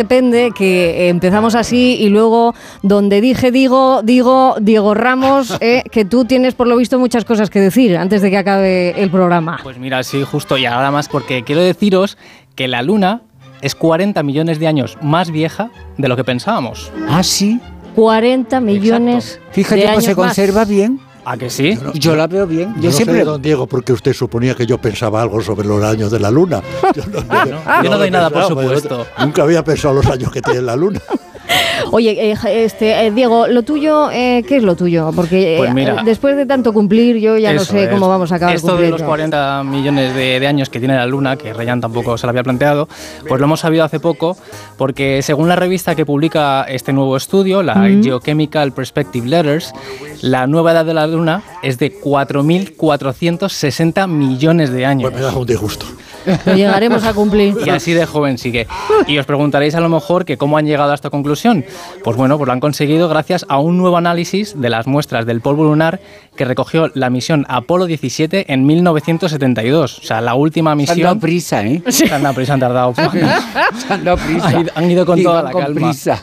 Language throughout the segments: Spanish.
Depende que empezamos así y luego donde dije digo, digo, Diego Ramos, eh, que tú tienes por lo visto muchas cosas que decir antes de que acabe el programa. Pues mira, sí, justo y ahora más porque quiero deciros que la Luna es 40 millones de años más vieja de lo que pensábamos. Ah, sí. 40 millones Fíjate, de pues años se conserva más. bien. ¿A que sí? Yo la veo bien. Yo, Yo no siempre. sé, don Diego, porque usted suponía que yo pensaba algo sobre los años de la luna. Yo no, yo no doy nada por pensado, supuesto. yo Nunca había pensado los años que tiene la luna. Oye, eh, este, eh, Diego, lo tuyo, eh, ¿qué es lo tuyo? Porque eh, Pues mira, después de tanto cumplir, yo ya no sé es. cómo vamos a acabar Esto de los 40 millones de, de años que tiene la Luna, que Rayan tampoco se lo había planteado, pues lo hemos sabido hace poco, porque según la revista que publica este nuevo estudio, la Geochemical Perspective Letters, la nueva edad de la Luna es de 4.460 millones de años. Pues me da un disgusto. Lo llegaremos a cumplir. Y así de joven sigue. Y os preguntaréis a lo mejor que cómo han llegado a esta conclusión. Pues bueno, pues lo han conseguido gracias a un nuevo análisis de las muestras del polvo lunar que recogió la misión Apolo 17 en 1972. O sea, la última Se han dado misión. prisa, ¿eh? Se han dado prisa, han tardado. Se han dado prisa. Han ido- han ido con Y toda la con calma. prisa.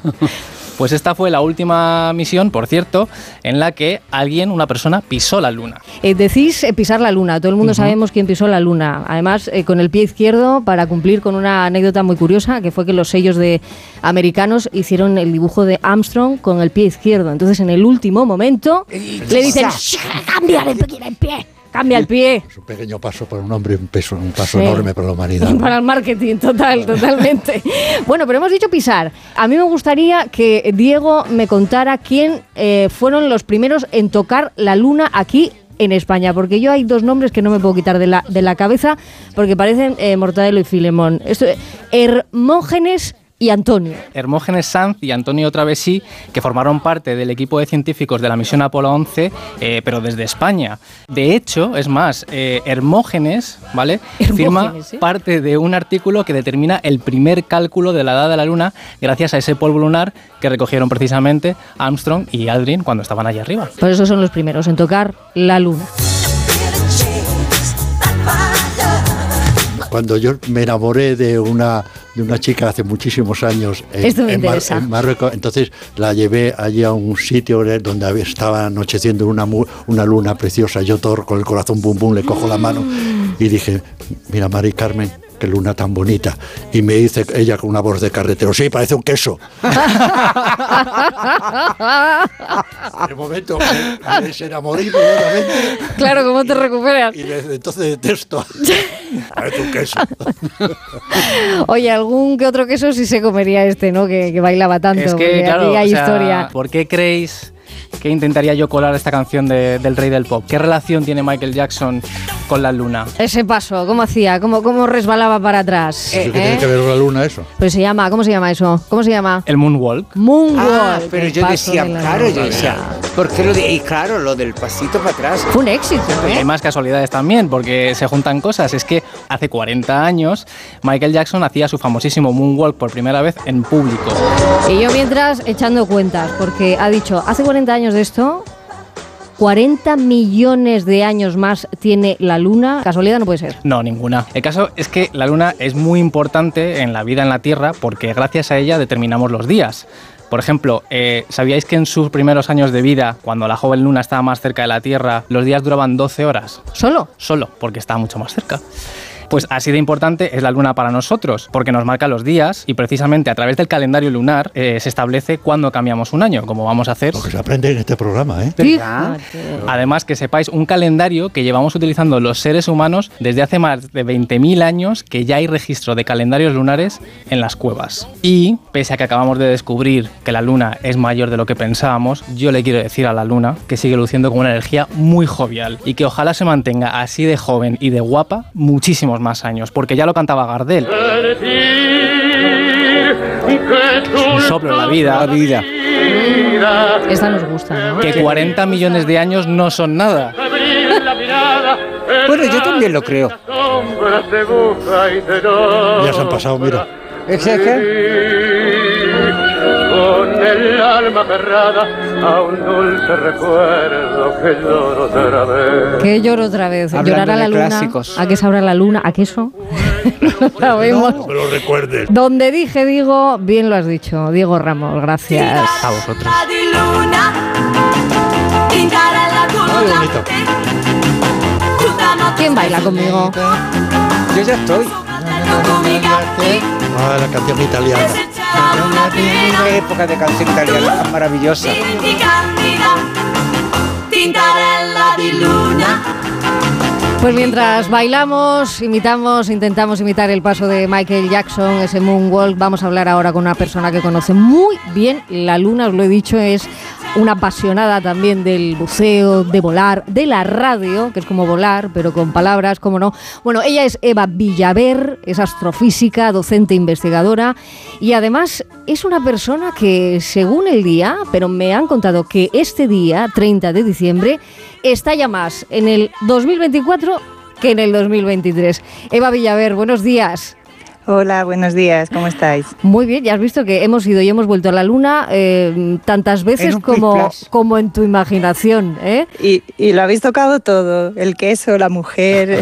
Pues esta fue la última misión, por cierto, en la que alguien, una persona, pisó la luna. Eh, decís eh, pisar la luna, todo el mundo sabemos quién pisó la luna. Además, eh, con el pie izquierdo, para cumplir con una anécdota muy curiosa, que fue que los sellos de americanos hicieron el dibujo de Armstrong con el pie izquierdo. Entonces, en el último momento, le dicen, "Shh, cambia el pie, el pie, cambia el pie. Es un pequeño paso para un hombre, un, peso, un paso Sí. enorme para la humanidad. Para el marketing, total, totalmente. Bueno, pero hemos dicho pisar. A mí me gustaría que Diego me contara quién eh, fueron los primeros en tocar la luna aquí en España, porque yo hay dos nombres que no me puedo quitar de la, de la cabeza porque parecen eh, Mortadelo y Filemón. Esto, Hermógenes y Antonio. Hermógenes Sanz y Antonio Travesí, que formaron parte del equipo de científicos de la misión Apolo 11, eh, pero desde España. De hecho, es más, eh, Hermógenes, ¿vale? Firma ¿eh? parte de un artículo que determina el primer cálculo de la edad de la Luna gracias a ese polvo lunar que recogieron precisamente Armstrong y Aldrin cuando estaban allá arriba. Por eso son los primeros en tocar la luna. Cuando yo me enamoré de una, de una chica hace muchísimos años en, Mar- Marruecos, entonces la llevé allí a un sitio donde estaba anocheciendo una, una luna preciosa. Yo todo con el corazón bum bum le cojo la mano y dije, mira Mari Carmen, qué luna tan bonita. Y me dice ella con una voz de carretero, sí, parece un queso. De momento me, me desenamoré inmediatamente Claro, ¿cómo te recuperas? y desde entonces detesto. Parece un queso. Oye, algún que otro queso sí se comería este, ¿no? Que, que bailaba tanto. es que, claro, aquí hay o sea, historia. ¿por qué creéis que intentaría yo colar esta canción de- del rey del pop? ¿Qué relación tiene Michael Jackson con la luna? Ese paso, ¿cómo hacía? ¿Cómo, cómo resbalaba para atrás? ¿Eso Eh, qué tiene que ver con la luna eso? Pero se llama, ¿cómo se llama eso? ¿Cómo se llama? El moonwalk. Moonwalk. Ah, pero yo decía, de la claro, yo decía, ¿por qué lo de.? Y claro, lo del pasito para atrás. Fue un éxito, ¿eh? hay más casualidades también, porque se juntan cosas. Es que hace 40 años Michael Jackson hacía su famosísimo moonwalk por primera vez en público. Y yo mientras echando cuentas, porque ha dicho, hace 40 años de esto, 40 millones de años más tiene la luna. Casualidad no puede ser. No, ninguna. El caso es que la luna es muy importante en la vida en la Tierra porque gracias a ella determinamos los días. Por ejemplo, eh, ¿sabíais que en sus primeros años de vida, cuando la joven luna estaba más cerca de la Tierra, los días duraban 12 horas? ¿Solo? Solo, porque estaba mucho más cerca. Pues así de importante es la luna para nosotros, porque nos marca los días y precisamente a través del calendario lunar eh, se establece cuándo cambiamos un año, como vamos a hacer. Lo que se aprende en este programa, ¿eh? Además, que sepáis, un calendario que llevamos utilizando los seres humanos desde hace más de 20.000 años, que ya hay registro de calendarios lunares en las cuevas. Y, pese a que acabamos de descubrir que la luna es mayor de lo que pensábamos, yo le quiero decir a la luna que sigue luciendo con una energía muy jovial y que ojalá se mantenga así de joven y de guapa muchísimos más años, porque ya lo cantaba Gardel. Un soplo en la vida. La vida. Esta nos gusta, ¿no? Que 40 millones de años no son nada. Bueno, yo también lo creo. Ya se han pasado, mira. ¿Es que? El alma aferrada a un dulce recuerdo que lloro otra vez. Que lloro otra vez. Hablando Llorar a la luna. clásicos. ¿A qué sabrá la luna? ¿A qué eso? Lo sabemos. No me lo recuerdes. Donde dije, digo, bien lo has dicho. Diego Ramos, gracias. A vosotros. Ay, bonito. ¿Quién baila conmigo? Yo ya estoy. Ah, la canción italiana. Qué época de canción italiana tan maravillosa. Pues mientras bailamos, imitamos, intentamos imitar el paso de Michael Jackson, ese moonwalk, vamos a hablar ahora con una persona que conoce muy bien la luna, os lo he dicho, es una apasionada también del buceo, de volar, de la radio, que es como volar, pero con palabras, como no. Bueno, ella es Eva Villaver, es astrofísica, docente investigadora y además es una persona que según el día, pero me han contado que este día, 30 de diciembre, está ya más en el 2024 que en el 2023. Eva Villaver, buenos días. Hola, buenos días, ¿cómo estáis? Muy bien, ya has visto que hemos ido y hemos vuelto a la luna eh, tantas veces como, como en tu imaginación. ¿eh? Y, y lo habéis tocado todo, el queso, la mujer.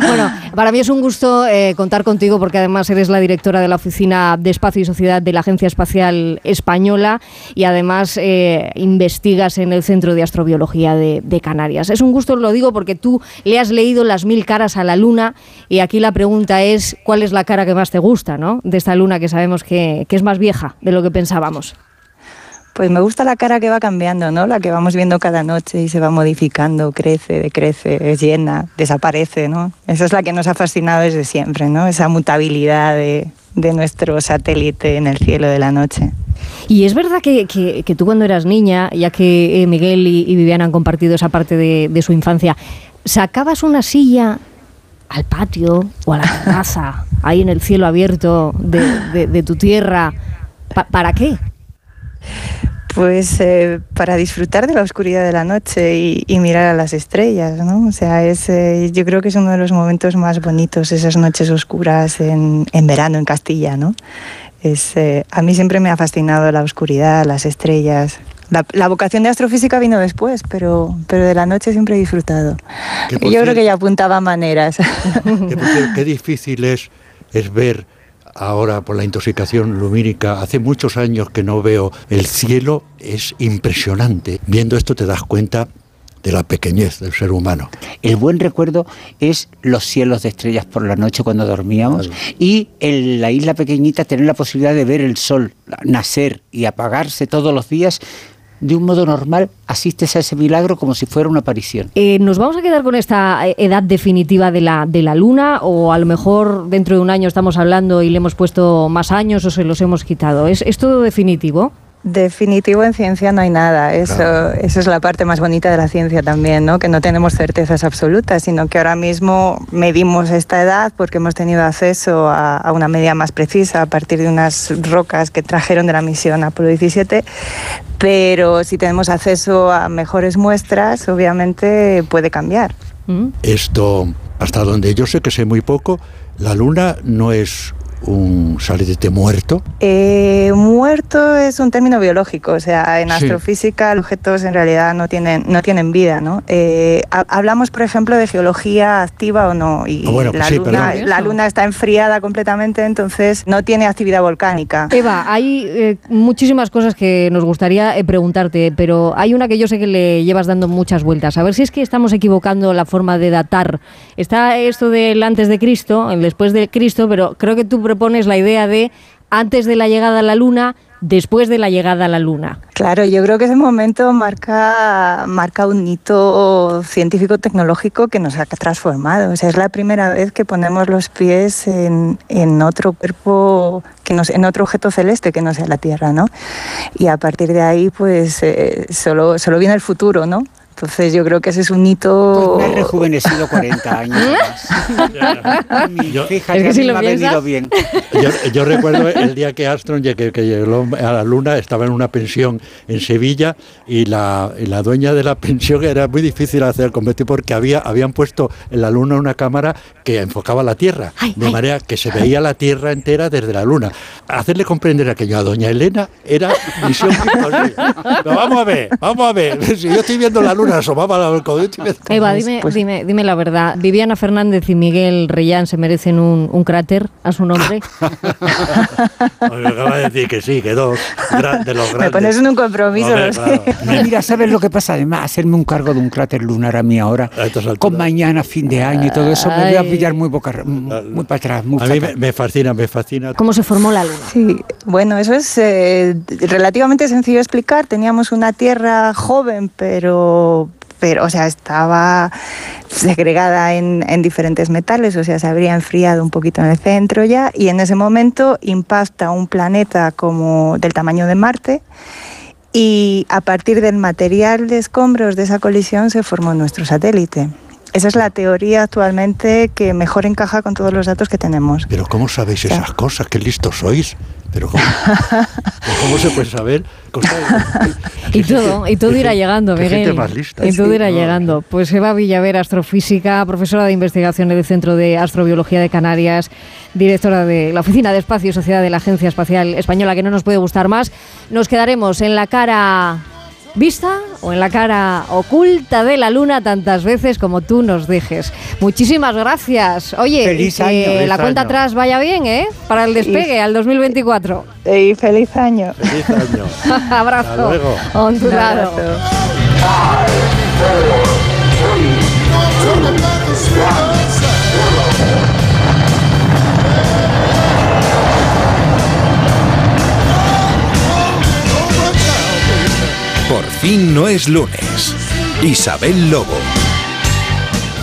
bueno, para mí es un gusto eh, contar contigo porque además eres la directora de la Oficina de Espacio y Sociedad de la Agencia Espacial Española y además eh, investigas en el Centro de Astrobiología de, de Canarias. Es un gusto, lo digo, porque tú le has leído las mil caras a la Luna y aquí la pregunta es cuál es la cara que más te gusta ¿no? de esta Luna que sabemos que, que es más vieja de lo que pensábamos. Pues me gusta la cara que va cambiando, ¿no? La que vamos viendo cada noche y se va modificando, crece, decrece, es llena, desaparece, ¿no? Esa es la que nos ha fascinado desde siempre, ¿no? Esa mutabilidad de, de nuestro satélite en el cielo de la noche. Y es verdad que, que- que tú cuando eras niña, ya que eh, Miguel y, y Viviana han compartido esa parte de, de su infancia, sacabas una silla al patio o a la terraza, ahí en el cielo abierto de, de- de tu tierra. Pa- ¿Para qué? Pues eh, para disfrutar de la oscuridad de la noche y, y mirar a las estrellas, ¿no? O sea, es, eh, yo creo que es uno de los momentos más bonitos, esas noches oscuras en, en verano en Castilla, ¿no? Es, eh, a mí siempre me ha fascinado la oscuridad, las estrellas. La, la vocación de astrofísica vino después, pero, pero de la noche siempre he disfrutado. Que Yo creo que ya apuntaba maneras. Que, qué difícil es, es ver ahora por la intoxicación lumínica. Hace muchos años que no veo el cielo, es impresionante. Viendo esto te das cuenta de la pequeñez del ser humano. El buen recuerdo es los cielos de estrellas por la noche cuando dormíamos Claro. y en la isla pequeñita tener la posibilidad de ver el sol nacer y apagarse todos los días de un modo normal, asistes a ese milagro como si fuera una aparición. Eh, ¿Nos vamos a quedar con esta eh, edad definitiva de la, de la luna o a lo mejor dentro de un año estamos hablando y le hemos puesto más años o se los hemos quitado? ¿Es, es todo definitivo? Definitivo en ciencia no hay nada. Eso, Claro. eso es la parte más bonita de la ciencia también, ¿no? Que no tenemos certezas absolutas, sino que ahora mismo medimos esta edad porque hemos tenido acceso a, a una medida más precisa a partir de unas rocas que trajeron de la misión Apolo 17. Pero si tenemos acceso a mejores muestras, obviamente puede cambiar. ¿Mm? Esto, hasta donde yo sé que sé muy poco, la luna no es un satélite muerto. Eh, muerto es un término biológico, o sea, en Sí. astrofísica los objetos en realidad no tienen, no tienen vida, ¿no? Eh, ha- hablamos, por ejemplo, de geología activa o no, y Ah, bueno, pues la, sí, luna, la luna está enfriada completamente, entonces no tiene actividad volcánica. Eva, hay eh, muchísimas cosas que nos gustaría eh, preguntarte, pero hay una que yo sé que le llevas dando muchas vueltas. A ver si es que estamos equivocando la forma de datar. Está esto del antes de Cristo, el después de Cristo, pero creo que tú propones la idea de antes de la llegada a la Luna, después de la llegada a la Luna. Claro, yo creo que ese momento marca, marca un hito científico-tecnológico que nos ha transformado. O sea, es la primera vez que ponemos los pies en, en otro cuerpo, que nos, en otro objeto celeste que no sea la Tierra, ¿no? Y a partir de ahí, pues eh, solo, solo viene el futuro, ¿no? Entonces yo creo que ese es un hito... Pues me he rejuvenecido 40 años. más. Yo- Fíjate, Es que si lo me ha piensas- venido bien. Yo, yo recuerdo el día que Armstrong que, que llegó a la Luna, estaba en una pensión en Sevilla y la, y la dueña de la pensión era muy difícil hacer convertir porque había, habían puesto en la Luna una cámara que enfocaba la Tierra, Ay, de ay. manera que se veía la Tierra entera desde la Luna. Hacerle comprender aquello a doña Elena era misión imposible. Pero vamos a ver, vamos a ver. Si yo estoy viendo la Luna, asomaba la Eva, dime, Pues- dime, dime la verdad. ¿Viviana Fernández y Miguel Reyán se merecen un, un cráter a su nombre? Me acaba de decir que sí, que dos de los Me grandes. pones en un compromiso, Hombre, claro. Mira, ¿sabes lo que pasa? Además, hacerme un cargo de un cráter lunar a mí ahora, A con mañana, fin de año y todo eso, me voy a pillar muy, boca, muy para atrás. Muy A mí me, me fascina, me fascina. ¿Cómo se formó la luna? Sí, bueno, eso es eh, relativamente sencillo de explicar. Teníamos una Tierra joven, pero, pero o sea, estaba segregada en, en diferentes metales, o sea, se habría enfriado un poquito en el centro ya, y en ese momento impacta un planeta como del tamaño de Marte. Y a partir del material de escombros de esa colisión se formó nuestro satélite. Esa es la teoría actualmente que mejor encaja con todos los datos que tenemos. Pero ¿cómo sabéis esas cosas? ¡Qué listos sois! Pero ¿cómo, pero ¿cómo se puede saber? Y todo, y todo irá llegando, Miguel. gente más lista. Y todo Sí, irá no, llegando. Pues Eva Villaver, astrofísica, profesora de investigación del Centro de Astrobiología de Canarias, directora de la Oficina de Espacio y Sociedad de la Agencia Espacial Española, que no nos puede gustar más. Nos quedaremos en la cara vista o en la cara oculta de la luna tantas veces como tú nos dejes. Muchísimas gracias. Oye, Feliz que año, feliz la cuenta año. atrás vaya bien, ¿eh? Para el despegue al 2024. Y feliz año. Feliz año. Abrazo. Hasta luego. Abrazo. Fin no es lunes. Isabel Lobo